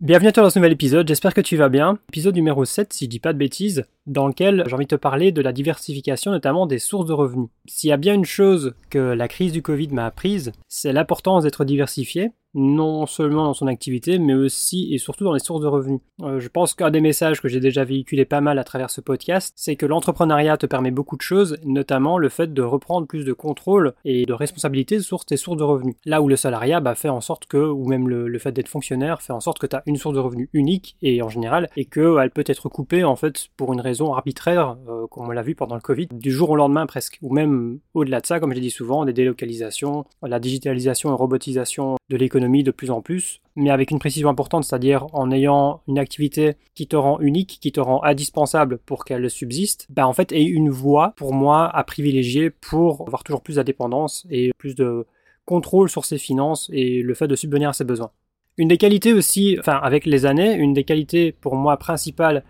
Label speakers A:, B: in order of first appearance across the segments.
A: Bienvenue à toi dans ce nouvel épisode, j'espère que tu vas bien. Épisode numéro 7, si je dis pas de bêtises, dans lequel j'ai envie de te parler de la diversification, notamment des sources de revenus. S'il y a bien une chose que la crise du Covid m'a apprise, c'est l'importance d'être diversifié, non seulement dans son activité, mais aussi et surtout dans les sources de revenus. Euh, je pense qu'un des messages que j'ai déjà véhiculé pas mal à travers ce podcast, c'est que l'entrepreneuriat te permet beaucoup de choses, notamment le fait de reprendre plus de contrôle et de responsabilité sur tes sources de revenus. Là où le salariat bah, fait en sorte que, ou même le, fait d'être fonctionnaire, fait en sorte que tu as une source de revenus unique et en général, et qu'elle peut être coupée en fait pour une raison arbitraire, euh, comme on l'a vu pendant le Covid, du jour au lendemain presque, ou même au-delà de ça, comme j'ai dit souvent, des délocalisations, la digitalisation et robotisation de l'économie de plus en plus, mais avec une précision importante, c'est-à-dire en ayant une activité qui te rend unique, qui te rend indispensable pour qu'elle subsiste, bah en fait, est une voie pour moi à privilégier pour avoir toujours plus d'indépendance et plus de contrôle sur ses finances et le fait de subvenir à ses besoins. Une des qualités aussi, enfin avec les années, une des qualités pour moi principales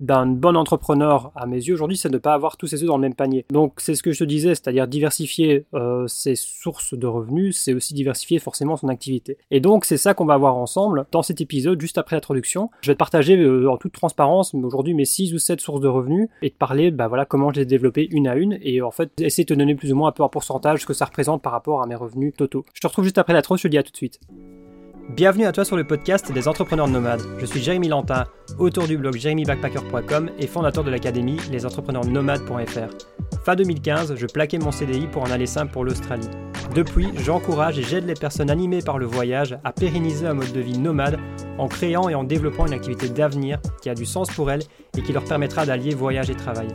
A: d'un bon entrepreneur, à mes yeux, aujourd'hui, c'est de ne pas avoir tous ses œufs dans le même panier. Donc, c'est ce que je te disais, c'est-à-dire diversifier euh, ses sources de revenus, c'est aussi diversifier forcément son activité. Et donc, c'est ça qu'on va voir ensemble dans cet épisode, juste après l'introduction. Je vais te partager euh, en toute transparence, aujourd'hui, mes 6 ou 7 sources de revenus et te parler, bah voilà, comment je les ai développées une à une et en fait, essayer de te donner plus ou moins un peu en pourcentage ce que ça représente par rapport à mes revenus totaux. Je te retrouve juste après l'intro, je te dis à tout de suite. Bienvenue à toi sur le podcast des entrepreneurs nomades. Je suis Jérémy Lantin, auteur du blog jérémybackpacker.com et fondateur de l'académie lesentrepreneursnomades.fr. Fin 2015, je plaquais mon CDI pour en aller simple pour l'Australie. Depuis, j'encourage et j'aide les personnes animées par le voyage à pérenniser un mode de vie nomade en créant et en développant une activité d'avenir qui a du sens pour elles et qui leur permettra d'allier voyage et travail.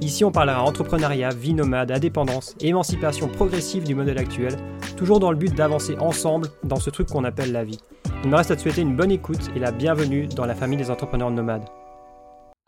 A: Ici, on parlera entrepreneuriat, vie nomade, indépendance, émancipation progressive du modèle actuel, toujours dans le but d'avancer ensemble dans ce truc qu'on appelle la vie. Il me reste à te souhaiter une bonne écoute et la bienvenue dans la famille des entrepreneurs nomades.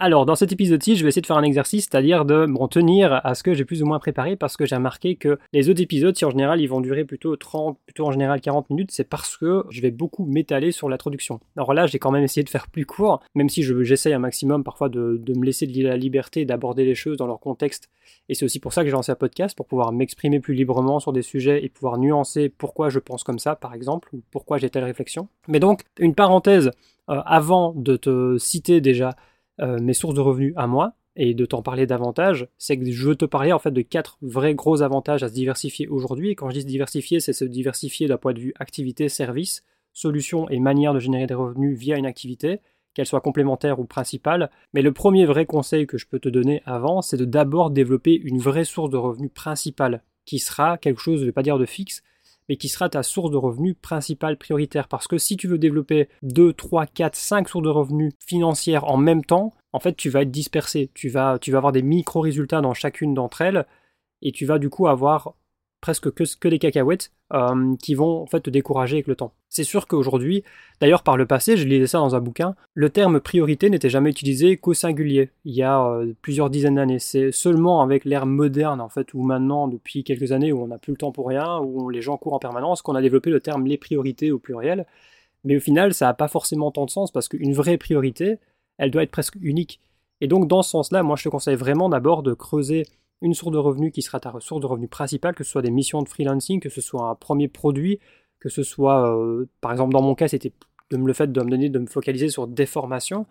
A: Alors, dans cet épisode-ci, je vais essayer de faire un exercice, c'est-à-dire de m'en tenir à ce que j'ai plus ou moins préparé, parce que j'ai remarqué que les autres épisodes, si en général ils vont durer plutôt 30, plutôt en général 40 minutes, c'est parce que je vais beaucoup m'étaler sur l'introduction. Alors là, j'ai quand même essayé de faire plus court, même si j'essaye un maximum parfois de, me laisser la liberté d'aborder les choses dans leur contexte. Et c'est aussi pour ça que j'ai lancé un podcast, pour pouvoir m'exprimer plus librement sur des sujets et pouvoir nuancer pourquoi je pense comme ça, par exemple, ou pourquoi j'ai telle réflexion. Mais donc, une parenthèse euh, avant de te citer déjà euh, mes sources de revenus à moi et de t'en parler davantage, c'est que je veux te parler en fait de quatre vrais gros avantages à se diversifier aujourd'hui. Et quand je dis se diversifier, c'est se diversifier d'un point de vue activité, service, solution et manière de générer des revenus via une activité, qu'elle soit complémentaire ou principale. Mais le premier vrai conseil que je peux te donner avant, c'est de d'abord développer une vraie source de revenus principale, qui sera quelque chose, je ne vais pas dire de fixe, mais qui sera ta source de revenus principale prioritaire. Parce que si tu veux développer 2, 3, 4, 5 sources de revenus financières en même temps, en fait, tu vas être dispersé. Tu vas, tu vas avoir des micro-résultats dans chacune d'entre elles et tu vas du coup avoir presque que, que des cacahuètes euh, qui vont en fait te décourager avec le temps. C'est sûr qu'aujourd'hui, d'ailleurs par le passé, je lisais ça dans un bouquin, le terme priorité n'était jamais utilisé qu'au singulier, il y a euh, plusieurs dizaines d'années. C'est seulement avec l'ère moderne en fait, où maintenant, depuis quelques années, où on n'a plus le temps pour rien, où les gens courent en permanence, qu'on a développé le terme les priorités au pluriel. Mais au final, ça n'a pas forcément tant de sens parce qu'une vraie priorité, elle doit être presque unique. Et donc dans ce sens-là, moi je te conseille vraiment d'abord de creuser une source de revenus qui sera ta source de revenus principale, que ce soit des missions de freelancing, que ce soit un premier produit, que ce soit, euh, par exemple dans mon cas, c'était le fait de me donner, de me focaliser sur des formations,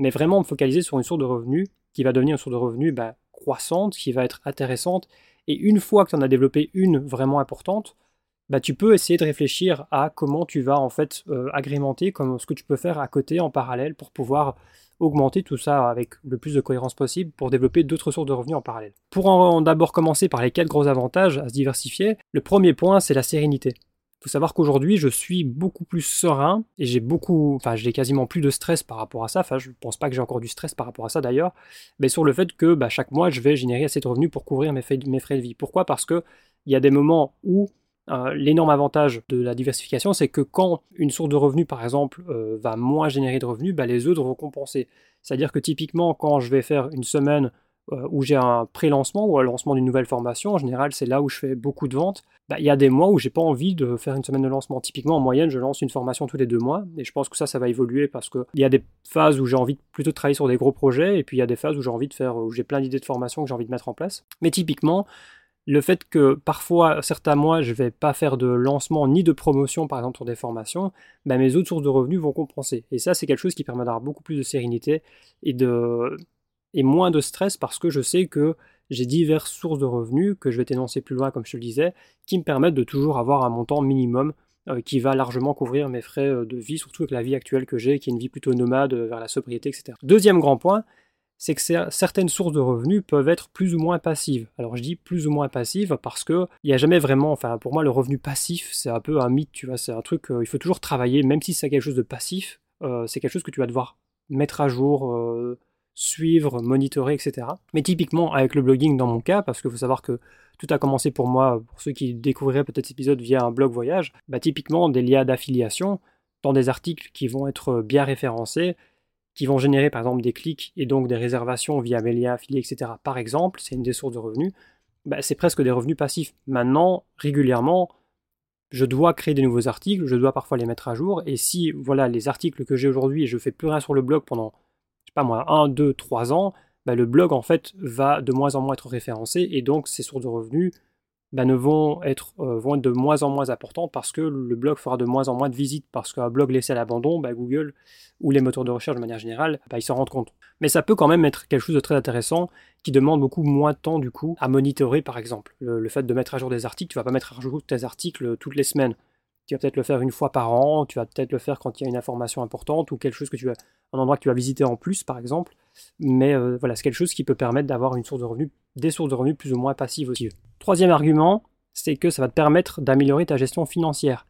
A: mais vraiment me focaliser sur une source de revenus qui va devenir une source de revenus bah, croissante, qui va être intéressante. Et une fois que tu en as développé une vraiment importante, bah, tu peux essayer de réfléchir à comment tu vas en fait euh, agrémenter, comme ce que tu peux faire à côté en parallèle pour pouvoir augmenter tout ça avec le plus de cohérence possible pour développer d'autres sources de revenus en parallèle. Pour en d'abord commencer par les quatre gros avantages à se diversifier, le premier point c'est la sérénité. Savoir qu'aujourd'hui je suis beaucoup plus serein et j'ai beaucoup, enfin j'ai quasiment plus de stress par rapport à ça. Enfin je pense pas que j'ai encore du stress par rapport à ça d'ailleurs, mais sur le fait que bah, chaque mois je vais générer assez de revenus pour couvrir mes frais, de vie. Pourquoi? Parce que il y a des moments où euh, l'énorme avantage de la diversification, c'est que quand une source de revenus, par exemple, euh, va moins générer de revenus, bah, les autres vont compenser. C'est-à-dire que typiquement, quand je vais faire une semaine où j'ai un pré-lancement ou un lancement d'une nouvelle formation, en général, c'est là où je fais beaucoup de ventes. Bah, il y a des mois où j'ai pas envie de faire une semaine de lancement. Typiquement, en moyenne, je lance une formation tous les deux mois, et je pense que ça, ça va évoluer parce qu'il y a des phases où j'ai envie plutôt de travailler sur des gros projets, et puis il y a des phases où j'ai envie de faire, où j'ai plein d'idées de formation que j'ai envie de mettre en place. Mais typiquement, le fait que parfois, certains mois, je ne vais pas faire de lancement ni de promotion, par exemple, sur des formations, bah, mes autres sources de revenus vont compenser. Et ça, c'est quelque chose qui permet d'avoir beaucoup plus de sérénité et, de, et moins de stress parce que je sais que j'ai diverses sources de revenus que je vais t'énoncer plus loin, comme je te le disais, qui me permettent de toujours avoir un montant minimum euh, qui va largement couvrir mes frais euh, de vie, surtout avec la vie actuelle que j'ai, qui est une vie plutôt nomade euh, vers la sobriété, etc. Deuxième grand point, c'est que certaines sources de revenus peuvent être plus ou moins passives. Alors je dis plus ou moins passives parce que il n'y a jamais vraiment, enfin pour moi le revenu passif c'est un peu un mythe, tu vois, c'est un truc, il faut toujours travailler, même si c'est quelque chose de passif, c'est quelque chose que tu vas devoir mettre à jour, suivre, monitorer, etc. Mais typiquement avec le blogging dans mon cas, parce qu'il faut savoir que tout a commencé pour moi, pour ceux qui découvriraient peut-être cet épisode via un blog voyage, bah typiquement des liens d'affiliation dans des articles qui vont être bien référencés, qui vont générer par exemple des clics et donc des réservations via mes liens affiliés, etc. Par exemple, c'est une des sources de revenus, bah, c'est presque des revenus passifs. Maintenant, régulièrement, je dois créer des nouveaux articles, je dois parfois les mettre à jour, et si voilà les articles que j'ai aujourd'hui et je fais plus rien sur le blog pendant, pas moi, 1, 2, 3 ans, bah, le blog en fait va de moins en moins être référencé, et donc ces sources de revenus bah, ne vont être, euh, vont être de moins en moins importantes parce que le blog fera de moins en moins de visites, parce qu'un blog laissé à l'abandon, bah, Google ou les moteurs de recherche de manière générale, ils s'en rendent compte. Mais ça peut quand même être quelque chose de très intéressant qui demande beaucoup moins de temps du coup à monitorer par exemple. Le, fait de mettre à jour des articles, tu vas pas mettre à jour tes articles toutes les semaines. Tu vas peut-être le faire une fois par an, tu vas peut-être le faire quand il y a une information importante ou quelque chose que tu vas, un endroit que tu vas visiter en plus par exemple. Mais euh, voilà, c'est quelque chose qui peut permettre d'avoir une source de des sources de revenus plus ou moins passives aussi. Troisième argument, c'est que ça va te permettre d'améliorer ta gestion financière.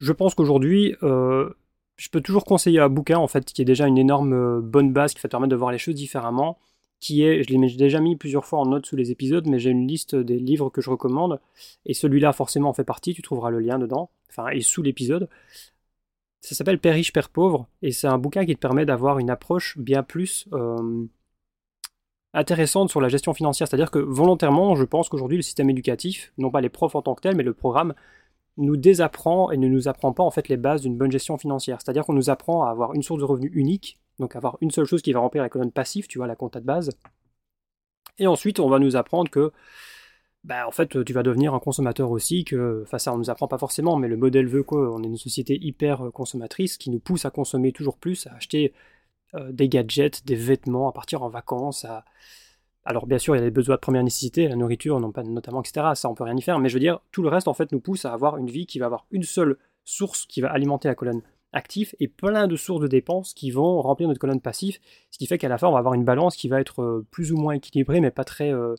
A: Je pense qu'aujourd'hui, euh, je peux toujours conseiller un bouquin en fait qui est déjà une énorme euh, bonne base qui va te permettre de voir les choses différemment. Qui est, je l'ai déjà mis plusieurs fois en note sous les épisodes, mais j'ai une liste des livres que je recommande et celui-là forcément en fait partie. Tu trouveras le lien dedans, enfin et sous l'épisode. Ça s'appelle Père riche, Père pauvre et c'est un bouquin qui te permet d'avoir une approche bien plus euh, intéressante sur la gestion financière. C'est-à-dire que volontairement, je pense qu'aujourd'hui, le système éducatif, non pas les profs en tant que tel, mais le programme, nous désapprend et ne nous apprend pas en fait les bases d'une bonne gestion financière. C'est-à-dire qu'on nous apprend à avoir une source de revenus unique, donc avoir une seule chose qui va remplir la colonne passive, tu vois, la compta de base. Et ensuite, on va nous apprendre que, bah, en fait, tu vas devenir un consommateur aussi, que, enfin ça on nous apprend pas forcément, mais le modèle veut qu'on est une société hyper consommatrice qui nous pousse à consommer toujours plus, à acheter euh, des gadgets, des vêtements, à partir en vacances, Alors bien sûr, il y a des besoins de première nécessité, la nourriture, non pas notamment, etc. Ça, on peut rien y faire. Mais je veux dire, tout le reste, en fait, nous pousse à avoir une vie qui va avoir une seule source qui va alimenter la colonne active et plein de sources de dépenses qui vont remplir notre colonne passive. Ce qui fait qu'à la fin, on va avoir une balance qui va être euh, plus ou moins équilibrée, mais pas très, euh,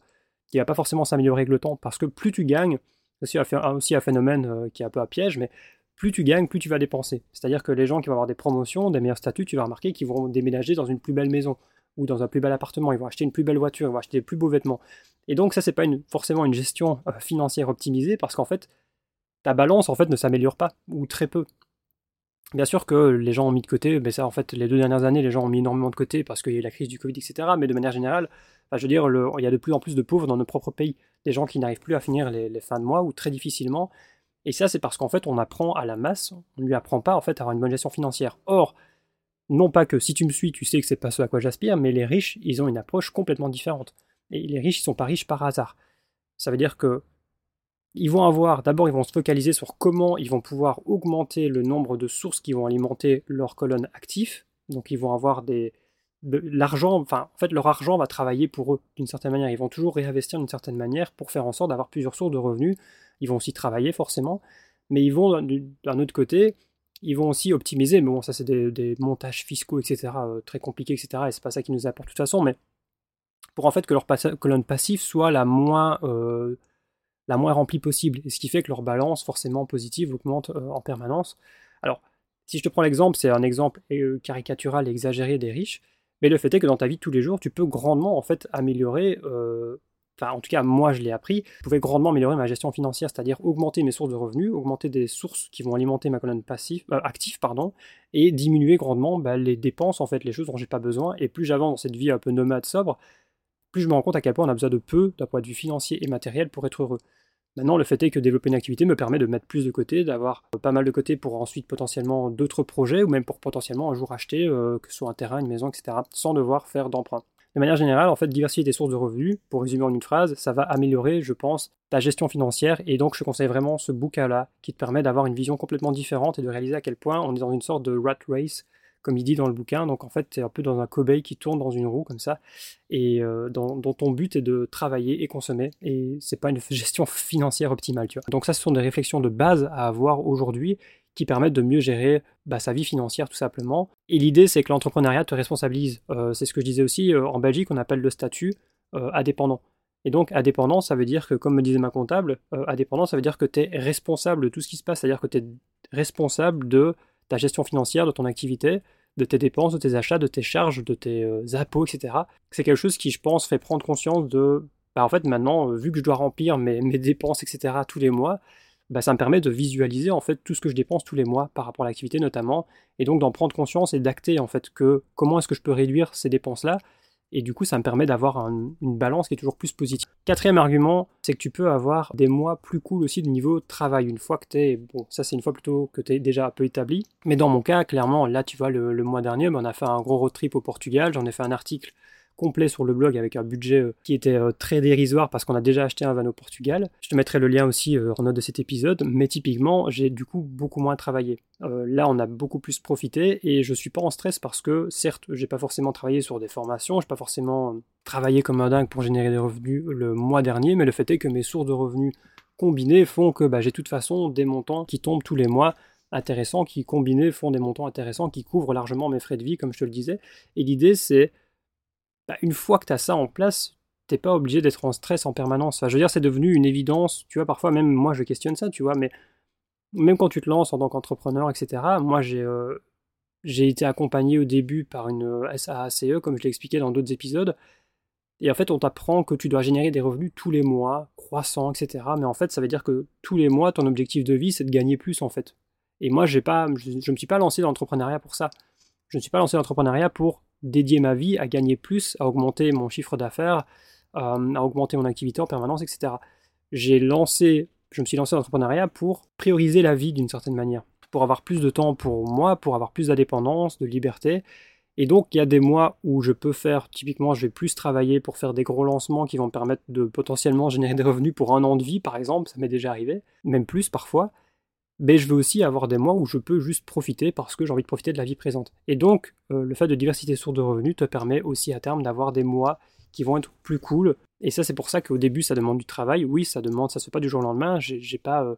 A: qui va pas forcément s'améliorer avec le temps. Parce que plus tu gagnes, c'est aussi un phénomène qui est un peu à piège, mais plus tu gagnes, plus tu vas dépenser. C'est-à-dire que les gens qui vont avoir des promotions, des meilleurs statuts, tu vas remarquer qu'ils vont déménager dans une plus belle maison ou dans un plus bel appartement, ils vont acheter une plus belle voiture, ils vont acheter des plus beaux vêtements. Et donc ça, c'est pas forcément une gestion euh, financière optimisée parce qu'en fait, ta balance en fait ne s'améliore pas ou très peu. Bien sûr que les gens ont mis de côté, mais ça en fait les deux dernières années les gens ont mis énormément de côté parce qu'il y a eu la crise du Covid, etc. Mais de manière générale, je veux dire, il y a de plus en plus de pauvres dans nos propres pays, des gens qui n'arrivent plus à finir les fins de mois ou très difficilement, et ça, c'est parce qu'en fait, on apprend à la masse, on ne lui apprend pas en fait à avoir une bonne gestion financière. Or, non pas que si tu me suis, tu sais que c'est pas ce à quoi j'aspire, mais les riches, ils ont une approche complètement différente. Et les riches, ils sont pas riches par hasard. Ça veut dire que ils vont avoir, d'abord, ils vont se focaliser sur comment ils vont pouvoir augmenter le nombre de sources qui vont alimenter leur colonne actif. Donc, ils vont avoir des, l'argent, enfin, en fait, leur argent va travailler pour eux d'une certaine manière. Ils vont toujours réinvestir d'une certaine manière pour faire en sorte d'avoir plusieurs sources de revenus ils vont aussi travailler forcément, mais ils vont d'un autre côté, ils vont aussi optimiser, mais bon, ça c'est des, montages fiscaux, etc., euh, très compliqués, etc., et c'est pas ça qui nous apporte de toute façon, mais pour en fait que leur colonne passive soit la moins, euh, la moins remplie possible, et ce qui fait que leur balance forcément positive augmente euh, en permanence. Alors, si je te prends l'exemple, c'est un exemple caricatural et exagéré des riches, mais le fait est que dans ta vie de tous les jours, tu peux grandement en fait améliorer enfin en tout cas moi je l'ai appris, je pouvais grandement améliorer ma gestion financière, c'est-à-dire augmenter mes sources de revenus, augmenter des sources qui vont alimenter ma colonne passive, euh, active, pardon, et diminuer grandement bah, les dépenses, en fait, les choses dont j'ai pas besoin. Et plus j'avance dans cette vie un peu nomade sobre, plus je me rends compte à quel point on a besoin de peu d'un point de vue financier et matériel pour être heureux. Maintenant, le fait est que développer une activité me permet de mettre plus de côté, d'avoir pas mal de côté pour ensuite potentiellement d'autres projets ou même pour potentiellement un jour acheter, euh, que ce soit un terrain, une maison, etc., sans devoir faire d'emprunt. de manière générale, en fait, diversifier tes sources de revenus, pour résumer en une phrase, ça va améliorer, je pense, ta gestion financière. Et donc, je conseille vraiment ce bouquin-là qui te permet d'avoir une vision complètement différente et de réaliser à quel point on est dans une sorte de rat race comme il dit dans le bouquin. Donc en fait, tu es un peu dans un cobaye qui tourne dans une roue comme ça, et euh, dont, ton but est de travailler et consommer, et c'est pas une gestion financière optimale, tu vois. Donc ça, ce sont des réflexions de base à avoir aujourd'hui qui permettent de mieux gérer bah, sa vie financière tout simplement. Et l'idée, c'est que l'entrepreneuriat te responsabilise. Euh, c'est ce que je disais aussi, euh, en Belgique, on appelle le statut indépendant. Et donc, indépendant, ça veut dire que, comme me disait ma comptable, indépendant, ça veut dire que tu es responsable de tout ce qui se passe, c'est-à-dire que tu es responsable de ta gestion financière de ton activité, de tes dépenses, de tes achats, de tes charges, de tes euh, impôts, etc. C'est quelque chose qui, je pense, fait prendre conscience de, bah, en fait, maintenant, euh, vu que je dois remplir mes, mes dépenses, etc., tous les mois, bah, ça me permet de visualiser en fait tout ce que je dépense tous les mois par rapport à l'activité notamment, et donc d'en prendre conscience et d'acter en fait que comment est-ce que je peux réduire ces dépenses là et du coup, ça me permet d'avoir une balance qui est toujours plus positive. Quatrième argument, c'est que tu peux avoir des mois plus cool aussi de niveau travail. Une fois que tu es, bon, ça c'est une fois plutôt que tu es déjà un peu établi. Mais dans mon cas, clairement, là, tu vois, le, mois dernier, ben, on a fait un gros road trip au Portugal. J'en ai fait un article complet sur le blog avec un budget euh, qui était euh, très dérisoire parce qu'on a déjà acheté un van au Portugal. Je te mettrai le lien aussi euh, en note de cet épisode, mais typiquement, j'ai du coup beaucoup moins travaillé. là, on a beaucoup plus profité et je suis pas en stress parce que certes, j'ai pas forcément travaillé sur des formations, j'ai pas forcément travaillé comme un dingue pour générer des revenus le mois dernier, mais le fait est que mes sources de revenus combinées font que bah, j'ai de toute façon des montants qui tombent tous les mois intéressants, qui combinés font des montants intéressants, qui couvrent largement mes frais de vie, comme je te le disais. Et l'idée, c'est bah, une fois que tu as ça en place, t'es pas obligé d'être en stress en permanence. je veux dire, c'est devenu une évidence. Tu vois, parfois, même moi, je questionne ça, tu vois, mais même quand tu te lances en tant qu'entrepreneur, etc., moi, j'ai euh, j'ai été accompagné au début par une SAACE, comme je l'ai expliqué dans d'autres épisodes. Et en fait, on t'apprend que tu dois générer des revenus tous les mois, croissants, etc. Mais en fait, ça veut dire que tous les mois, ton objectif de vie, c'est de gagner plus, en fait. Et moi, j'ai pas, je ne me suis pas lancé dans l'entrepreneuriat pour ça. Je ne suis pas lancé dans l'entrepreneuriat pour dédier ma vie à gagner plus, à augmenter mon chiffre d'affaires, euh, à augmenter mon activité en permanence, etc. J'ai lancé, je me suis lancé dans l'entrepreneuriat pour prioriser la vie d'une certaine manière, pour avoir plus de temps pour moi, pour avoir plus d'indépendance, de liberté. Et donc, il y a des mois où je peux faire, typiquement, je vais plus travailler pour faire des gros lancements qui vont me permettre de potentiellement générer des revenus pour un an de vie, par exemple, ça m'est déjà arrivé, même plus parfois mais je veux aussi avoir des mois où je peux juste profiter parce que j'ai envie de profiter de la vie présente. Et donc, euh, le fait de diversité sources de revenus te permet aussi à terme d'avoir des mois qui vont être plus cool. Et ça, c'est pour ça qu'au début, ça demande du travail. Oui, ça demande, ça se fait pas du jour au lendemain. J'ai pas euh,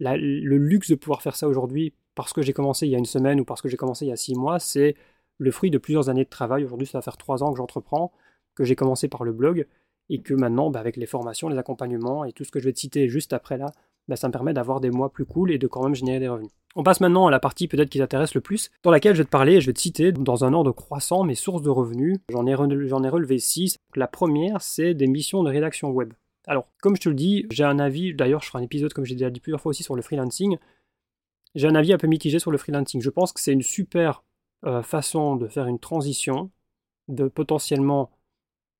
A: le luxe de pouvoir faire ça aujourd'hui parce que j'ai commencé il y a une semaine ou parce que j'ai commencé il y a six mois. C'est le fruit de plusieurs années de travail. Aujourd'hui, ça va faire trois ans que j'entreprends, que j'ai commencé par le blog et que maintenant, bah, avec les formations, les accompagnements et tout ce que je vais te citer juste après là, bah, ça me permet d'avoir des mois plus cool et de quand même générer des revenus. On passe maintenant à la partie peut-être qui t'intéresse le plus, dans laquelle je vais te parler, je vais te citer dans un ordre croissant mes sources de revenus. J'en ai, ai relevé 6. La première, c'est des missions de rédaction web. Alors, comme je te le dis, j'ai un avis, d'ailleurs je ferai un épisode comme j'ai déjà dit plusieurs fois aussi sur le freelancing, j'ai un avis un peu mitigé sur le freelancing. Je pense que c'est une super euh, façon de faire une transition, de potentiellement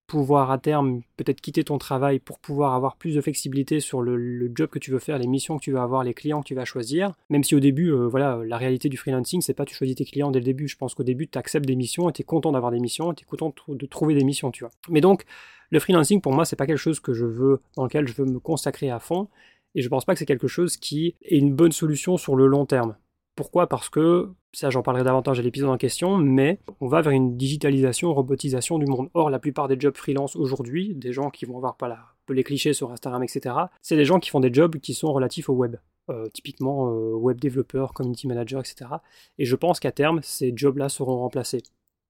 A: pouvoir à terme peut-être quitter ton travail pour pouvoir avoir plus de flexibilité sur le, job que tu veux faire, les missions que tu vas avoir, les clients que tu vas choisir. Même si au début, euh, voilà, la réalité du freelancing, c'est pas tu choisis tes clients dès le début. Je pense qu'au début, tu acceptes des missions tu es content d'avoir des missions tu es content de trouver des missions, tu vois. Mais donc, le freelancing, pour moi, c'est pas quelque chose que je veux, dans lequel je veux me consacrer à fond. Et je pense pas que c'est quelque chose qui est une bonne solution sur le long terme. Pourquoi? Parce que, ça j'en parlerai davantage à l'épisode en question, mais on va vers une digitalisation, robotisation du monde. Or, la plupart des jobs freelance aujourd'hui, des gens qui vont avoir pas les clichés sur Instagram, etc., c'est des gens qui font des jobs qui sont relatifs au web. Euh, typiquement euh, web développeur, community manager, etc. Et je pense qu'à terme, ces jobs-là seront remplacés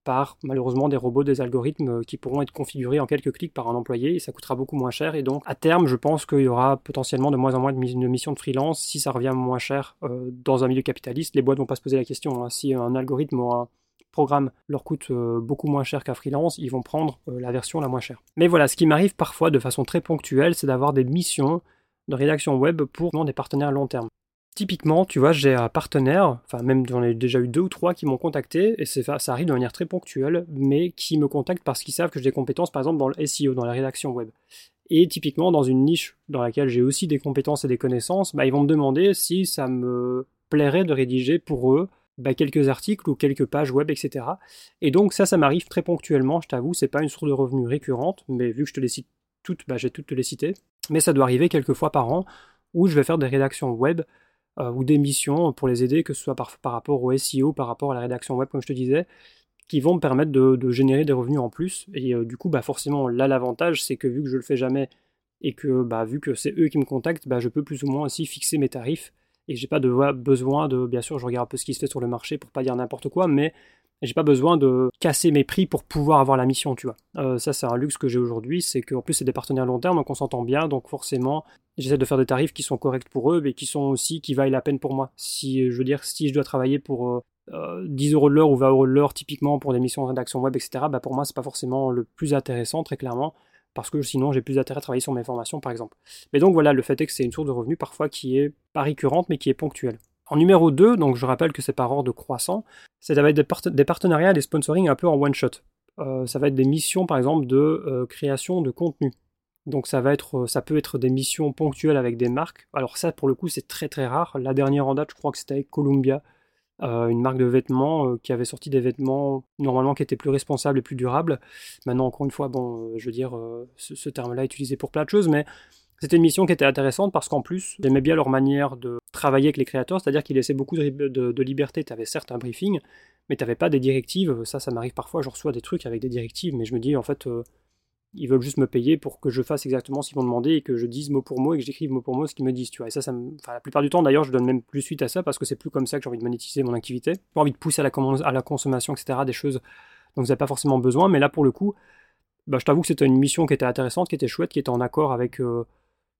A: par malheureusement des robots, des algorithmes euh, qui pourront être configurés en quelques clics par un employé et ça coûtera beaucoup moins cher. Et donc à terme, je pense qu'il y aura potentiellement de moins en moins de, missions de freelance si ça revient moins cher euh, dans un milieu capitaliste. Les boîtes vont pas se poser la question. Hein. Si un algorithme ou un programme leur coûte euh, beaucoup moins cher qu'un freelance, ils vont prendre la version la moins chère. Mais voilà, ce qui m'arrive parfois de façon très ponctuelle, c'est d'avoir des missions de rédaction web pour des partenaires long terme. Typiquement, tu vois, j'ai un partenaire, enfin même j'en ai déjà eu deux ou trois qui m'ont contacté, et ça, arrive de manière très ponctuelle, mais qui me contactent parce qu'ils savent que j'ai des compétences, par exemple dans le SEO, dans la rédaction web. Et typiquement, dans une niche dans laquelle j'ai aussi des compétences et des connaissances, bah, ils vont me demander si ça me plairait de rédiger pour eux bah, quelques articles ou quelques pages web, etc. Et donc ça, ça m'arrive très ponctuellement, je t'avoue, c'est pas une source de revenus récurrente, mais vu que je te les cite toutes, bah, j'ai toutes te les citer. Mais ça doit arriver quelques fois par an où je vais faire des rédactions web euh, ou des missions pour les aider, que ce soit par, rapport au SEO, par rapport à la rédaction web, comme je te disais, qui vont me permettre de, générer des revenus en plus. Et euh, du coup, bah forcément, là, l'avantage, c'est que vu que je le fais jamais et que bah, vu que c'est eux qui me contactent, bah, je peux plus ou moins aussi fixer mes tarifs. Et j'ai pas de, besoin de, bien sûr, je regarde un peu ce qui se fait sur le marché pour pas dire n'importe quoi, mais j'ai pas besoin de casser mes prix pour pouvoir avoir la mission, tu vois. Euh, ça, c'est un luxe que j'ai aujourd'hui, c'est qu'en plus, c'est des partenaires long terme, donc on s'entend bien, donc forcément, j'essaie de faire des tarifs qui sont corrects pour eux, mais qui sont aussi, qui vaillent la peine pour moi. Si, je veux dire, si je dois travailler pour 10 euh, euros de l'heure ou 20 euros de l'heure, typiquement pour des missions de rédaction web, etc., bah pour moi, c'est pas forcément le plus intéressant, très clairement parce que sinon j'ai plus d'intérêt à travailler sur mes formations par exemple. Mais donc voilà, le fait est que c'est une source de revenus parfois qui est pas récurrente mais qui est ponctuelle. En numéro 2, donc je rappelle que c'est par ordre croissant, c'est va être des, partenariats, des sponsoring un peu en one shot. Euh, ça va être des missions par exemple de euh, création de contenu. Donc ça va être, euh, ça peut être des missions ponctuelles avec des marques. Alors ça pour le coup c'est très très rare. La dernière en date, je crois que c'était avec Columbia, une marque de vêtements qui avait sorti des vêtements normalement qui étaient plus responsables et plus durables. Maintenant, encore une fois, bon, je veux dire, ce, terme-là est utilisé pour plein de choses, mais c'était une mission qui était intéressante parce qu'en plus, j'aimais bien leur manière de travailler avec les créateurs, c'est-à-dire qu'ils laissaient beaucoup de, liberté. Tu avais certes un briefing, mais tu n'avais pas des directives. Ça, ça m'arrive parfois, je reçois des trucs avec des directives, mais je me dis, en fait, ils veulent juste me payer pour que je fasse exactement ce qu'ils m'ont demandé et que je dise mot pour mot et que j'écrive mot pour mot ce qu'ils me disent, tu vois. Et ça, ça la plupart du temps, d'ailleurs, je donne même plus suite à ça parce que c'est plus comme ça que j'ai envie de monétiser mon activité. J'ai envie de pousser à la, à la consommation, etc., des choses dont vous n'avez pas forcément besoin. Mais là, pour le coup, bah, je t'avoue que c'était une mission qui était intéressante, qui était chouette, qui était en accord avec euh,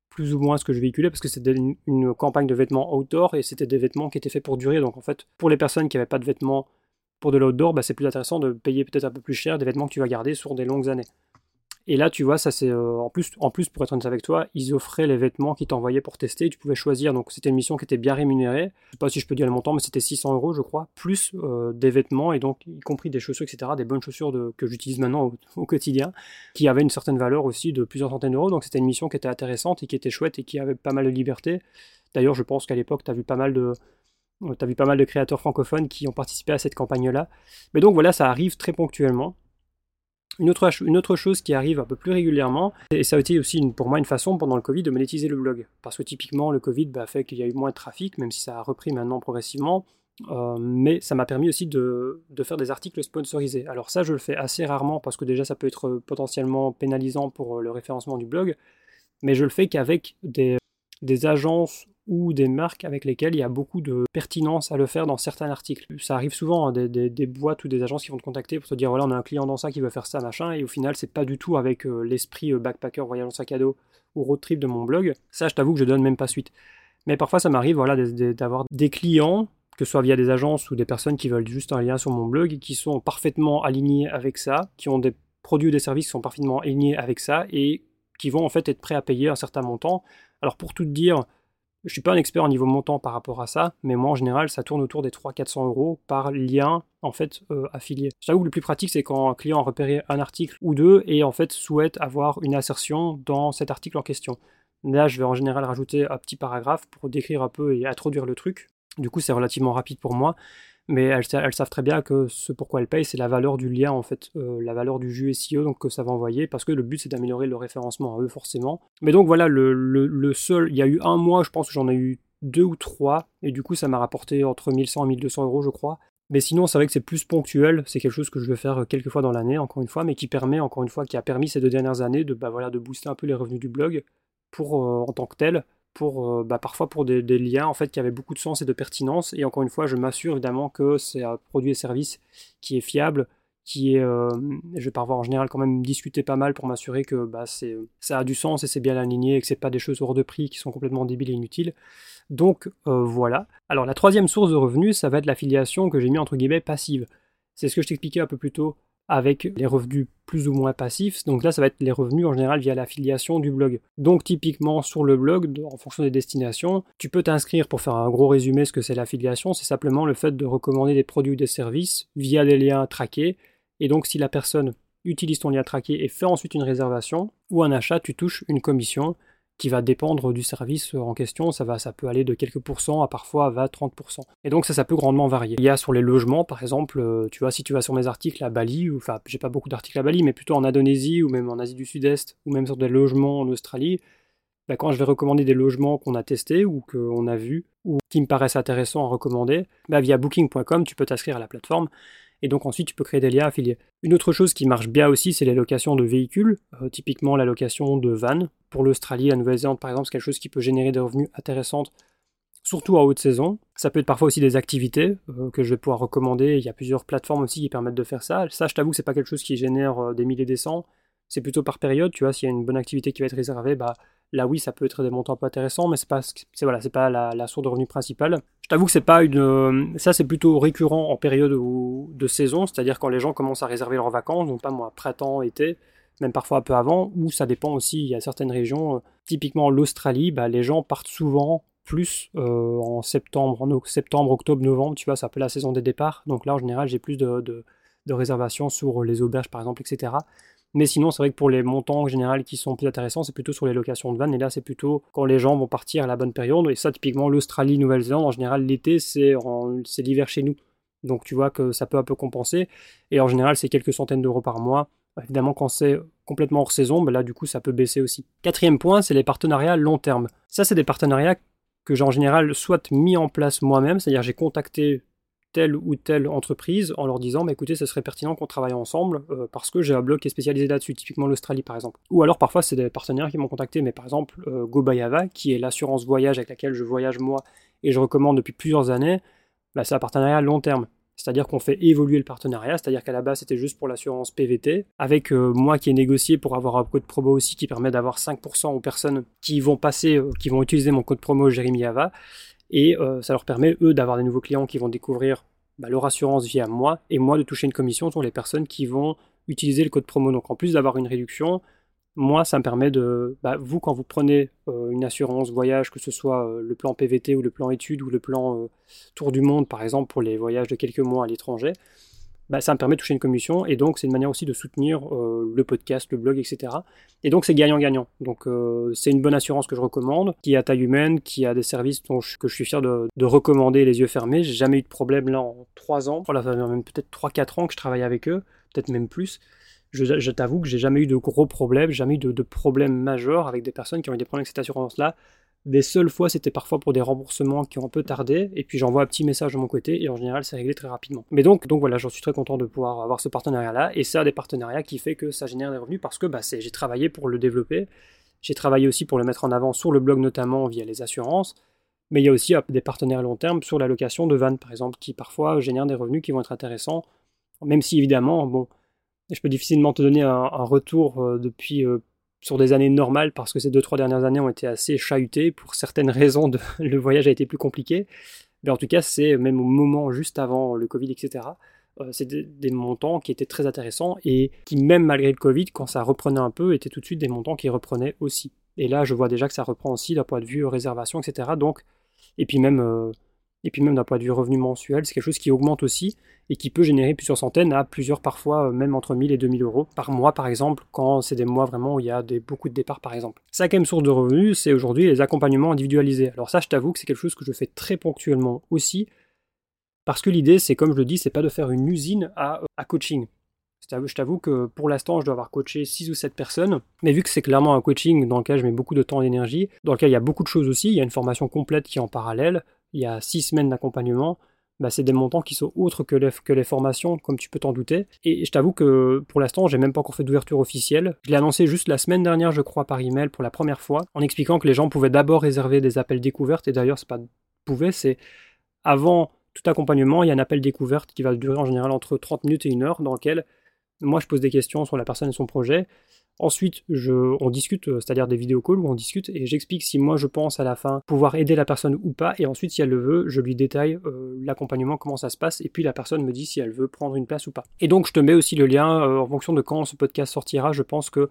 A: plus ou moins ce que je véhiculais parce que c'était une, campagne de vêtements outdoor et c'était des vêtements qui étaient faits pour durer. Donc, en fait, pour les personnes qui n'avaient pas de vêtements pour de l'outdoor, bah, c'est plus intéressant de payer peut-être un peu plus cher des vêtements que tu vas garder sur des longues années. Et là, tu vois, ça c'est euh, en plus, en plus pour être honnête avec toi, ils offraient les vêtements qu'ils t'envoyaient pour tester. Tu pouvais choisir. Donc c'était une mission qui était bien rémunérée. Je sais pas si je peux dire le montant, mais c'était 600 euros, je crois, plus euh, des vêtements et donc y compris des chaussures, etc. Des bonnes chaussures de, que j'utilise maintenant au, quotidien, qui avaient une certaine valeur aussi de plusieurs centaines d'euros. Donc c'était une mission qui était intéressante et qui était chouette et qui avait pas mal de liberté. D'ailleurs, je pense qu'à l'époque, tu as vu pas mal de tu as vu pas mal de créateurs francophones qui ont participé à cette campagne-là. Mais donc voilà, ça arrive très ponctuellement. Une autre, chose qui arrive un peu plus régulièrement, et ça a été aussi pour moi une façon pendant le Covid de monétiser le blog. Parce que typiquement, le Covid bah, fait qu'il y a eu moins de trafic, même si ça a repris maintenant progressivement. Euh, mais ça m'a permis aussi de, faire des articles sponsorisés. Alors ça, je le fais assez rarement parce que déjà, ça peut être potentiellement pénalisant pour le référencement du blog. Mais je le fais qu'avec des agences ou des marques avec lesquelles il y a beaucoup de pertinence à le faire dans certains articles. Ça arrive souvent, hein, des, boîtes ou des agences qui vont te contacter pour te dire voilà, on a un client dans ça qui veut faire ça, machin, et au final, c'est pas du tout avec euh, l'esprit euh, backpacker, voyage en sac à dos ou road trip de mon blog. Ça, je t'avoue que je donne même pas suite. Mais parfois, ça m'arrive voilà, d'avoir des clients, que ce soit via des agences ou des personnes qui veulent juste un lien sur mon blog, qui sont parfaitement alignés avec ça, qui ont des produits ou des services qui sont parfaitement alignés avec ça, et qui vont en fait être prêts à payer un certain montant. Alors pour tout te dire, je suis pas un expert au niveau montant par rapport à ça, mais moi en général ça tourne autour des 300-400 euros par lien en fait euh, affilié. J'avoue que le plus pratique c'est quand un client a repéré un article ou deux et en fait souhaite avoir une insertion dans cet article en question. Là je vais en général rajouter un petit paragraphe pour décrire un peu et introduire le truc. Du coup c'est relativement rapide pour moi mais elles, savent très bien que ce pourquoi elles payent, c'est la valeur du lien, en fait, euh, la valeur du jus SEO donc, que ça va envoyer, parce que le but c'est d'améliorer le référencement à eux, forcément. Mais donc voilà, le, seul, il y a eu un mois, je pense que j'en ai eu deux ou trois, et du coup ça m'a rapporté entre 1100 et 1200 euros, je crois. Mais sinon, c'est vrai que c'est plus ponctuel, c'est quelque chose que je vais faire quelques fois dans l'année, encore une fois, mais qui permet, encore une fois, qui a permis ces deux dernières années de, bah, voilà, de booster un peu les revenus du blog pour, euh, en tant que tel, euh, bah, parfois pour des, liens en fait qui avaient beaucoup de sens et de pertinence. Et encore une fois, je m'assure évidemment que c'est un produit et service qui est fiable, qui est, euh, je vais pas avoir en général quand même discuter pas mal pour m'assurer que bah, ça a du sens et c'est bien aligné et que c'est pas des choses hors de prix qui sont complètement débiles et inutiles. Donc euh, voilà. Alors la troisième source de revenus, ça va être l'affiliation que j'ai mis entre guillemets passive. C'est ce que je t'expliquais un peu plus tôt avec les revenus plus ou moins passifs. Donc là, ça va être les revenus en général via l'affiliation du blog. Donc typiquement sur le blog, en fonction des destinations, tu peux t'inscrire pour faire un gros résumé ce que c'est l'affiliation. C'est simplement le fait de recommander des produits ou des services via des liens traqués. Et donc si la personne utilise ton lien traqué et fait ensuite une réservation ou un achat, tu touches une commission qui va dépendre du service en question. Ça, va, ça peut aller de quelques pourcents à parfois 20-30%. Et donc ça, ça peut grandement varier. Il y a sur les logements, par exemple, euh, tu vois, si tu vas sur mes articles à Bali, ou enfin, j'ai pas beaucoup d'articles à Bali, mais plutôt en Indonésie ou même en Asie du Sud-Est, ou même sur des logements en Australie, bah, quand je vais recommander des logements qu'on a testés ou qu'on a vus, ou qui me paraissent intéressants à recommander, bah, via booking.com, tu peux t'inscrire à la plateforme et donc ensuite tu peux créer des liens affiliés. Une autre chose qui marche bien aussi, c'est les locations de véhicules, euh, typiquement la location de vannes. Pour l'Australie, la Nouvelle-Zélande par exemple, c'est quelque chose qui peut générer des revenus intéressants, surtout en haute saison. Ça peut être parfois aussi des activités euh, que je vais pouvoir recommander. Il y a plusieurs plateformes aussi qui permettent de faire ça. Ça, je t'avoue que c'est pas quelque chose qui génère euh, des milliers des cents. C'est plutôt par période, tu vois, s'il y a une bonne activité qui va être réservée, bah Là, oui, ça peut être des montants pas intéressants, mais c'est pas, c'est voilà, c'est pas la, source de revenus principale. Je t'avoue que c'est pas une, ça c'est plutôt récurrent en période de saison, c'est-à-dire quand les gens commencent à réserver leurs vacances, donc pas moi, printemps, été, même parfois un peu avant, ou ça dépend aussi. Il y a certaines régions, euh, typiquement l'Australie, bah, les gens partent souvent plus euh, en septembre, septembre, octobre, novembre, tu vois, c'est un peu la saison des départs. Donc là, en général, j'ai plus de réservations sur les auberges, par exemple, etc. Mais sinon, c'est vrai que pour les montants en général qui sont plus intéressants, c'est plutôt sur les locations de vannes. Et là, c'est plutôt quand les gens vont partir à la bonne période. Et ça, typiquement, l'Australie, Nouvelle-Zélande, en général, l'été, c'est, l'hiver chez nous. Donc tu vois que ça peut un peu compenser. Et en général, c'est quelques centaines d'euros par mois. Évidemment, quand c'est complètement hors saison, ben là, du coup, ça peut baisser aussi. Quatrième point, c'est les partenariats long terme. Ça, c'est des partenariats que j'ai en général soit mis en place moi-même, c'est-à-dire j'ai contacté telle ou telle entreprise en leur disant bah, écoutez, ça serait pertinent qu'on travaille ensemble euh, parce que j'ai un blog qui est spécialisé là-dessus, typiquement l'Australie par exemple. Ou alors parfois c'est des partenaires qui m'ont contacté, mais par exemple euh, GoBayava, qui est l'assurance voyage avec laquelle je voyage moi et je recommande depuis plusieurs années, bah, c'est un partenariat long terme. C'est-à-dire qu'on fait évoluer le partenariat, c'est-à-dire qu'à la base c'était juste pour l'assurance PVT, avec euh, moi qui ai négocié pour avoir un code promo aussi qui permet d'avoir 5% aux personnes qui vont passer, qui vont utiliser mon code promo Jérémy Ava, et euh, ça leur permet, eux, d'avoir des nouveaux clients qui vont découvrir bah, leur assurance via moi, et moi de toucher une commission sur les personnes qui vont utiliser le code promo. Donc en plus d'avoir une réduction, moi, ça me permet de... Bah, vous, quand vous prenez euh, une assurance voyage, que ce soit euh, le plan PVT ou le plan études ou le plan Tour du Monde, par exemple, pour les voyages de quelques mois à l'étranger, bah, ça me permet de toucher une commission et donc c'est une manière aussi de soutenir euh, le podcast, le blog, etc. Et donc c'est gagnant-gagnant. Donc euh, c'est une bonne assurance que je recommande, qui a taille humaine, qui a des services dont que je suis fier de, recommander les yeux fermés. J'ai jamais eu de problème là en 3 ans, voilà, même peut-être 3-4 ans que je travaille avec eux, peut-être même plus. Je, t'avoue que j'ai jamais eu de gros problèmes, jamais eu de, de problèmes majeurs avec des personnes qui ont eu des problèmes avec cette assurance-là. Des seules fois, c'était parfois pour des remboursements qui ont un peu tardé, et puis j'envoie un petit message de mon côté, et en général, c'est réglé très rapidement. Mais donc, voilà, j'en suis très content de pouvoir avoir ce partenariat-là, et un des partenariats qui fait que ça génère des revenus parce que bah, j'ai travaillé pour le développer, j'ai travaillé aussi pour le mettre en avant sur le blog notamment via les assurances, mais il y a aussi des partenaires à long terme sur la location de vannes, par exemple, qui parfois génèrent des revenus qui vont être intéressants, même si évidemment, bon, je peux difficilement te donner un, retour euh, depuis euh, sur des années normales, parce que ces deux, trois dernières années ont été assez chahutées. Pour certaines raisons, de, le voyage a été plus compliqué. Mais en tout cas, c'est même au moment juste avant le Covid, etc. Euh, c'est des, montants qui étaient très intéressants et qui, même malgré le Covid, quand ça reprenait un peu, étaient tout de suite des montants qui reprenaient aussi. Et là, je vois déjà que ça reprend aussi d'un point de vue réservation, etc. Donc, et puis même euh, et puis même d'un point de vue revenu mensuel, c'est quelque chose qui augmente aussi et qui peut générer plusieurs centaines à plusieurs parfois euh, même entre 1000 et 2000 euros par mois par exemple quand c'est des mois vraiment où il y a beaucoup de départs par exemple. Cinquième source de revenus, c'est aujourd'hui les accompagnements individualisés. Alors ça je t'avoue que c'est quelque chose que je fais très ponctuellement aussi parce que l'idée c'est comme je le dis, c'est pas de faire une usine à, à coaching. Je t'avoue que pour l'instant, je dois avoir coaché 6 ou 7 personnes, mais vu que c'est clairement un coaching dans lequel je mets beaucoup de temps et d'énergie, dans lequel il y a beaucoup de choses aussi, il y a une formation complète qui est en parallèle, il y a six semaines d'accompagnement, bah, c'est des montants qui sont autres que les, formations, comme tu peux t'en douter. Et je t'avoue que pour l'instant, j'ai même pas encore fait d'ouverture officielle. Je l'ai annoncé juste la semaine dernière, je crois, par email pour la première fois, en expliquant que les gens pouvaient d'abord réserver des appels découvertes. Et d'ailleurs, c'est pas pouvait, c'est avant tout accompagnement, il y a un appel découverte qui va durer en général entre 30 minutes et une heure, dans lequel moi je pose des questions sur la personne et son projet. Ensuite, on discute, euh, c'est-à-dire des vidéos calls où on discute et j'explique si moi je pense à la fin pouvoir aider la personne ou pas. Et ensuite, si elle le veut, je lui détaille euh, l'accompagnement, comment ça se passe. Et puis la personne me dit si elle veut prendre une place ou pas. Et donc, je te mets aussi le lien euh, en fonction de quand ce podcast sortira. Je pense que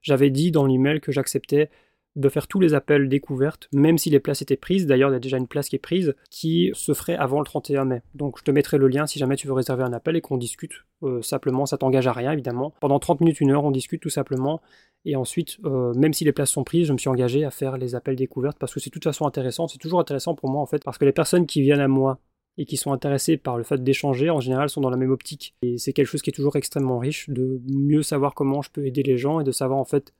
A: j'avais dit dans l'email que j'acceptais de faire tous les appels découvertes, même si les places étaient prises. D'ailleurs, il y a déjà une place qui est prise, qui se ferait avant le 31 mai. Donc je te mettrai le lien si jamais tu veux réserver un appel et qu'on discute euh, simplement. Ça t'engage à rien, évidemment. Pendant 30 minutes, une heure, on discute tout simplement. Et ensuite, euh, même si les places sont prises, je me suis engagé à faire les appels découvertes parce que c'est de toute façon intéressant. C'est toujours intéressant pour moi, en fait, parce que les personnes qui viennent à moi et qui sont intéressées par le fait d'échanger, en général, sont dans la même optique. Et c'est quelque chose qui est toujours extrêmement riche, de mieux savoir comment je peux aider les gens et de savoir en fait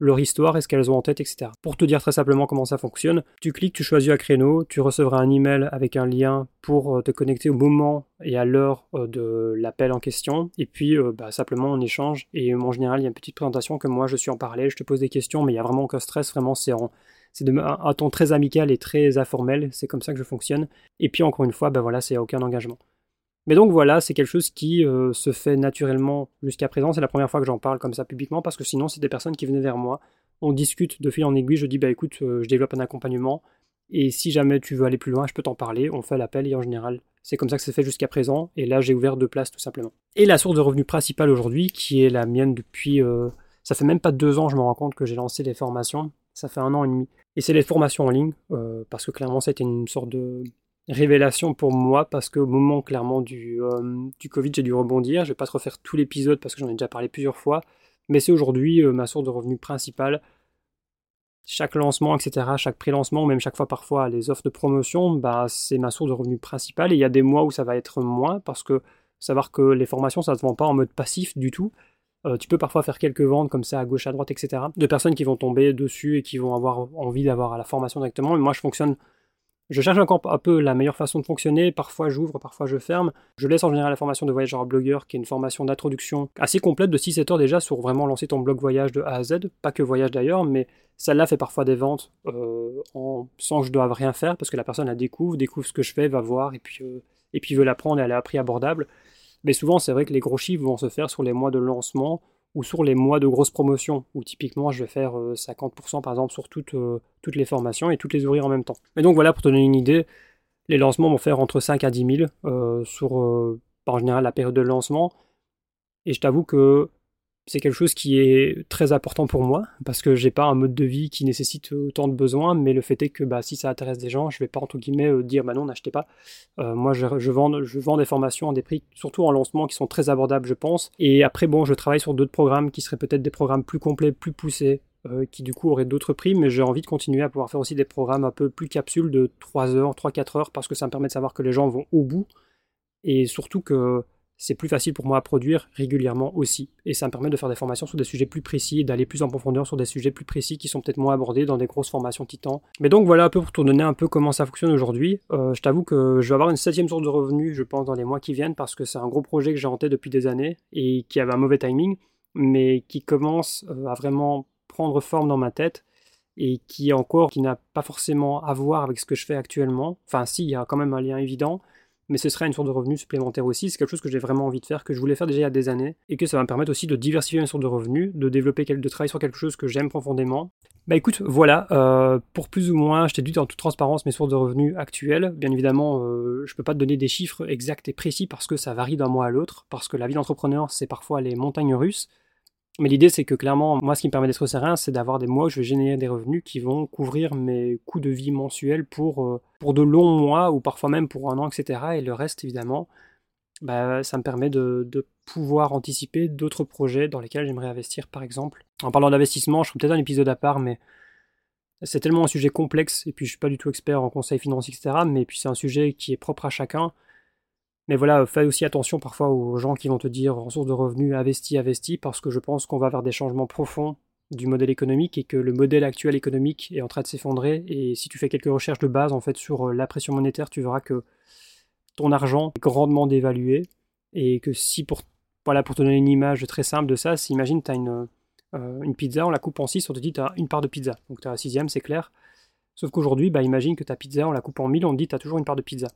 A: leur histoire et ce qu'elles ont en tête, etc. Pour te dire très simplement comment ça fonctionne, tu cliques, tu choisis un créneau, tu recevras un email avec un lien pour euh, te connecter au moment et à l'heure euh, de l'appel en question, et puis euh, bah, simplement on échange, et en général il y a une petite présentation que moi je suis en parallèle, je te pose des questions, mais il n'y a vraiment aucun stress, vraiment c'est. C'est un, ton très amical et très informel, c'est comme ça que je fonctionne. Et puis encore une fois, bah voilà, c'est aucun engagement. Mais donc voilà, c'est quelque chose qui euh, se fait naturellement jusqu'à présent. C'est la première fois que j'en parle comme ça publiquement parce que sinon, c'est des personnes qui venaient vers moi. On discute de fil en aiguille. Je dis, bah écoute, euh, je développe un accompagnement et si jamais tu veux aller plus loin, je peux t'en parler. On fait l'appel et en général, c'est comme ça que c'est fait jusqu'à présent. Et là, j'ai ouvert deux places tout simplement. Et la source de revenus principale aujourd'hui, qui est la mienne depuis. Euh, ça fait même pas deux ans, je me rends compte que j'ai lancé les formations. Ça fait un an et demi. Et c'est les formations en ligne, parce que clairement, ça a été une sorte de, révélation pour moi parce qu'au moment clairement du, euh, du Covid, j'ai dû rebondir. Je vais pas te refaire tout l'épisode parce que j'en ai déjà parlé plusieurs fois, mais c'est aujourd'hui euh, ma source de revenus principale. Chaque lancement, etc., chaque pré-lancement, même chaque fois parfois les offres de promotion, bah, c'est ma source de revenus principale. Et il y a des mois où ça va être moins parce que savoir que les formations, ça ne se vend pas en mode passif du tout. Euh, tu peux parfois faire quelques ventes comme ça à gauche, à droite, etc. De personnes qui vont tomber dessus et qui vont avoir envie d'avoir la formation directement. Mais moi, je fonctionne je cherche encore un peu la meilleure façon de fonctionner. Parfois j'ouvre, parfois je ferme. Je laisse en général la formation de voyageur blogueur, qui est une formation d'introduction assez complète de 6-7 heures déjà sur vraiment lancer ton blog voyage de A à Z. Pas que voyage d'ailleurs, mais celle-là fait parfois des ventes euh, en, sans que je doive rien faire parce que la personne la découvre, découvre ce que je fais, va voir et puis, euh, et puis veut l'apprendre et elle à prix abordable. Mais souvent, c'est vrai que les gros chiffres vont se faire sur les mois de lancement ou sur les mois de grosses promotions, où typiquement je vais faire 50% euh, par exemple sur toutes, euh, toutes les formations et toutes les ouvrir en même temps. Et donc voilà, pour te donner une idée, les lancements vont faire entre 5 à 10 000 euh, sur, en général, la période de lancement. Et je t'avoue que c'est quelque chose qui est très important pour moi parce que j'ai pas un mode de vie qui nécessite autant de besoins, mais le fait est que bah, si ça intéresse des gens, je vais pas entre guillemets euh, dire bah non, n'achetez pas. Euh, moi, je, vends, je vends des formations à des prix, surtout en lancement, qui sont très abordables, je pense. Et après, bon, je travaille sur d'autres programmes qui seraient peut-être des programmes plus complets, plus poussés, euh, qui du coup auraient d'autres prix, mais j'ai envie de continuer à pouvoir faire aussi des programmes un peu plus capsules de 3 heures, 3-4 heures, parce que ça me permet de savoir que les gens vont au bout et surtout que c'est plus facile pour moi à produire régulièrement aussi. Et ça me permet de faire des formations sur des sujets plus précis, d'aller plus en profondeur sur des sujets plus précis qui sont peut-être moins abordés dans des grosses formations titan. Mais donc voilà un peu pour te donner un peu comment ça fonctionne aujourd'hui. Euh, je t'avoue que je vais avoir une septième source de revenus, je pense, dans les mois qui viennent, parce que c'est un gros projet que j'ai en depuis des années et qui avait un mauvais timing, mais qui commence euh, à vraiment prendre forme dans ma tête et qui encore, qui n'a pas forcément à voir avec ce que je fais actuellement. Enfin si, il y a quand même un lien évident, mais ce serait une source de revenus supplémentaire aussi. C'est quelque chose que j'ai vraiment envie de faire, que je voulais faire déjà il y a des années, et que ça va me permettre aussi de diversifier mes sources de revenus, de développer, de travailler sur quelque chose que j'aime profondément. Bah écoute, voilà, euh, pour plus ou moins, je t'ai dit en toute transparence mes sources de revenus actuelles. Bien évidemment, euh, je peux pas te donner des chiffres exacts et précis parce que ça varie d'un mois à l'autre, parce que la vie d'entrepreneur, c'est parfois les montagnes russes. Mais l'idée, c'est que clairement, moi, ce qui me permet d'être serein, c'est d'avoir des mois où je vais générer des revenus qui vont couvrir mes coûts de vie mensuels pour, euh, de longs mois ou parfois même pour un an, etc. Et le reste, évidemment, bah, ça me permet de, pouvoir anticiper d'autres projets dans lesquels j'aimerais investir, par exemple. En parlant d'investissement, je ferai peut-être un épisode à part, mais c'est tellement un sujet complexe, et puis je suis pas du tout expert en conseil financier, etc. Mais puis c'est un sujet qui est propre à chacun. Mais voilà, fais aussi attention parfois aux gens qui vont te dire en source de revenus investi, investi, parce que je pense qu'on va vers des changements profonds du modèle économique et que le modèle actuel économique est en train de s'effondrer. Et si tu fais quelques recherches de base en fait sur euh, la pression monétaire, tu verras que ton argent est grandement dévalué et que si pour voilà pour te donner une image très simple de ça, si imagine tu as une, euh, une pizza, on la coupe en 6, on te dit tu as une part de pizza. Donc tu as la sixième, c'est clair. Sauf qu'aujourd'hui, bah, imagine que ta pizza, on la coupe en 1000, on te dit tu as toujours une part de pizza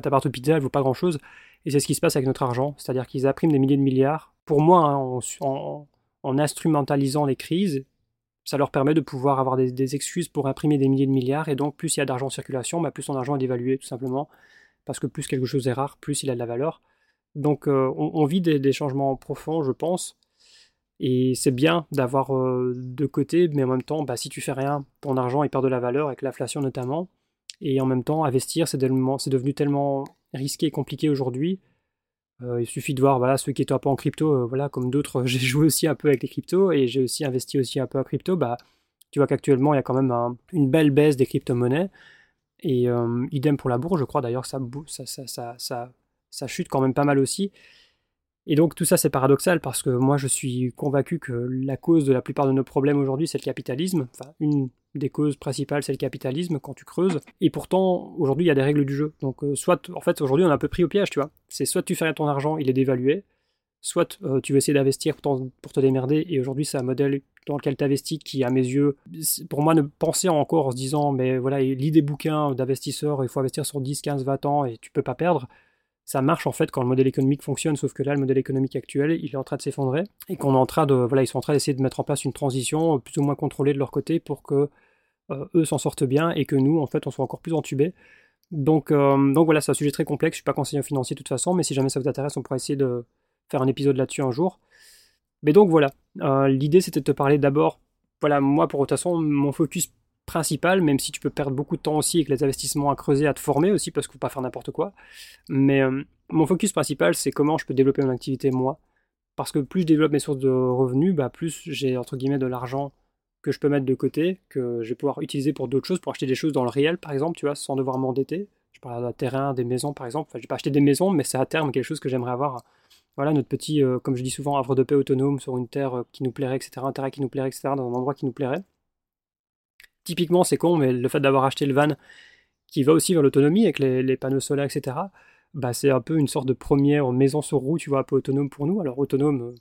A: ta part de pizza, elle vaut pas grand-chose. Et c'est ce qui se passe avec notre argent. C'est-à-dire qu'ils impriment des milliers de milliards. Pour moi, hein, en, instrumentalisant les crises, ça leur permet de pouvoir avoir des, excuses pour imprimer des milliers de milliards. Et donc, plus il y a d'argent en circulation, bah, plus son argent est dévalué, tout simplement. Parce que plus quelque chose est rare, plus il a de la valeur. Donc, euh, on, vit des, changements profonds, je pense. Et c'est bien d'avoir euh, de côté, mais en même temps, bah, si tu fais rien, ton argent il perd de la valeur avec l'inflation notamment. Et en même temps, investir, c'est devenu tellement risqué et compliqué aujourd'hui. Euh, il suffit de voir voilà, ceux qui étaient un peu en crypto, euh, voilà, comme d'autres, j'ai joué aussi un peu avec les cryptos et j'ai aussi investi aussi un peu en crypto. Bah, tu vois qu'actuellement, il y a quand même une belle baisse des crypto-monnaies. Et idem pour la bourse, je crois d'ailleurs, ça, ça, ça, ça chute quand même pas mal aussi. Et donc tout ça c'est paradoxal parce que moi je suis convaincu que la cause de la plupart de nos problèmes aujourd'hui c'est le capitalisme. Enfin une des causes principales c'est le capitalisme quand tu creuses. Et pourtant aujourd'hui il y a des règles du jeu. Donc euh, soit en fait aujourd'hui on est un peu pris au piège tu vois. C'est soit tu fais ton argent il est dévalué, soit euh, tu veux essayer d'investir pour, pour, te démerder et aujourd'hui c'est un modèle dans lequel tu investis qui à mes yeux pour moi ne penser encore en se disant mais voilà lit des bouquins d'investisseurs il faut investir sur 10, 15, 20 ans et tu peux pas perdre ça marche en fait quand le modèle économique fonctionne, sauf que là, le modèle économique actuel, il est en train de s'effondrer et qu'on est en train de, voilà, ils sont en train d'essayer de mettre en place une transition plus ou moins contrôlée de leur côté pour que euh, eux s'en sortent bien et que nous, en fait, on soit encore plus entubés. Donc, euh, donc voilà, c'est un sujet très complexe. Je suis pas conseiller financier de toute façon, mais si jamais ça vous intéresse, on pourrait essayer de faire un épisode là-dessus un jour. Mais donc voilà, euh, l'idée c'était de te parler d'abord, voilà, moi pour toute façon, mon focus principal, même si tu peux perdre beaucoup de temps aussi avec les investissements à creuser, à te former aussi, parce qu'il ne faut pas faire n'importe quoi. Mais euh, mon focus principal, c'est comment je peux développer mon activité moi. Parce que plus je développe mes sources de revenus, bah, plus j'ai entre guillemets de l'argent que je peux mettre de côté, que je vais pouvoir utiliser pour d'autres choses, pour acheter des choses dans le réel par exemple, tu vois, sans devoir m'endetter. Je parle d'un terrain, des maisons par exemple. Enfin, je vais pas acheter des maisons, mais c'est à terme quelque chose que j'aimerais avoir. Voilà, notre petit, euh, comme je dis souvent, havre de paix autonome sur une terre euh, qui nous plairait, etc., un terrain qui nous plairait, etc., dans un endroit qui nous plairait typiquement, c'est con, mais le fait d'avoir acheté le van qui va aussi vers l'autonomie avec les, panneaux solaires, etc., bah, c'est un peu une sorte de première maison sur roue, tu vois, un peu autonome pour nous. Alors, autonome,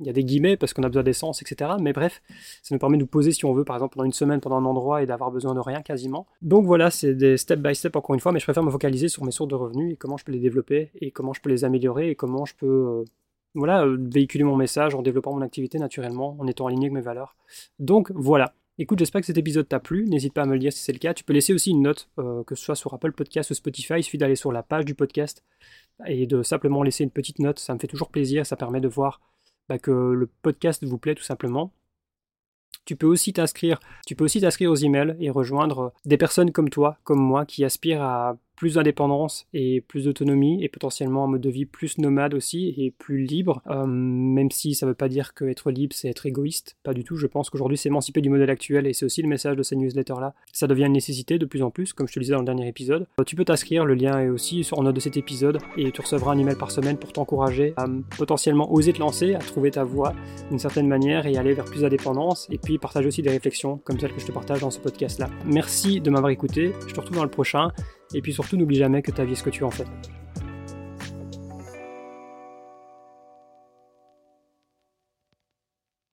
A: il y a des guillemets parce qu'on a besoin d'essence, etc. Mais bref, ça nous permet de nous poser si on veut, par exemple, pendant une semaine, pendant un endroit et d'avoir besoin de rien quasiment. Donc voilà, c'est des step by step encore une fois, mais je préfère me focaliser sur mes sources de revenus et comment je peux les développer et comment je peux les améliorer et comment je peux euh, voilà, euh, véhiculer mon message en développant mon activité naturellement, en étant aligné avec mes valeurs. Donc voilà, Écoute, j'espère que cet épisode t'a plu. N'hésite pas à me le dire si c'est le cas. Tu peux laisser aussi une note, euh, que ce soit sur Apple Podcast ou Spotify. Il suffit d'aller sur la page du podcast et de simplement laisser une petite note. Ça me fait toujours plaisir. Ça permet de voir bah, que le podcast vous plaît tout simplement. Tu peux aussi t'inscrire. Tu peux aussi t'inscrire aux emails et rejoindre des personnes comme toi, comme moi, qui aspirent à plus d'indépendance et plus d'autonomie et potentiellement un mode de vie plus nomade aussi et plus libre, euh, même si ça ne veut pas dire qu'être libre c'est être égoïste, pas du tout, je pense qu'aujourd'hui s'émanciper du modèle actuel et c'est aussi le message de ces newsletters là, ça devient une nécessité de plus en plus, comme je te le disais dans le dernier épisode. Euh, tu peux t'inscrire, le lien est aussi en note de cet épisode et tu recevras un email par semaine pour t'encourager à potentiellement oser te lancer, à trouver ta voie d'une certaine manière et aller vers plus d'indépendance et puis partager aussi des réflexions comme celles que je te partage dans ce podcast là. Merci de m'avoir écouté, je te retrouve dans le prochain et puis surtout, n'oublie jamais que ta vie est ce que tu en fais.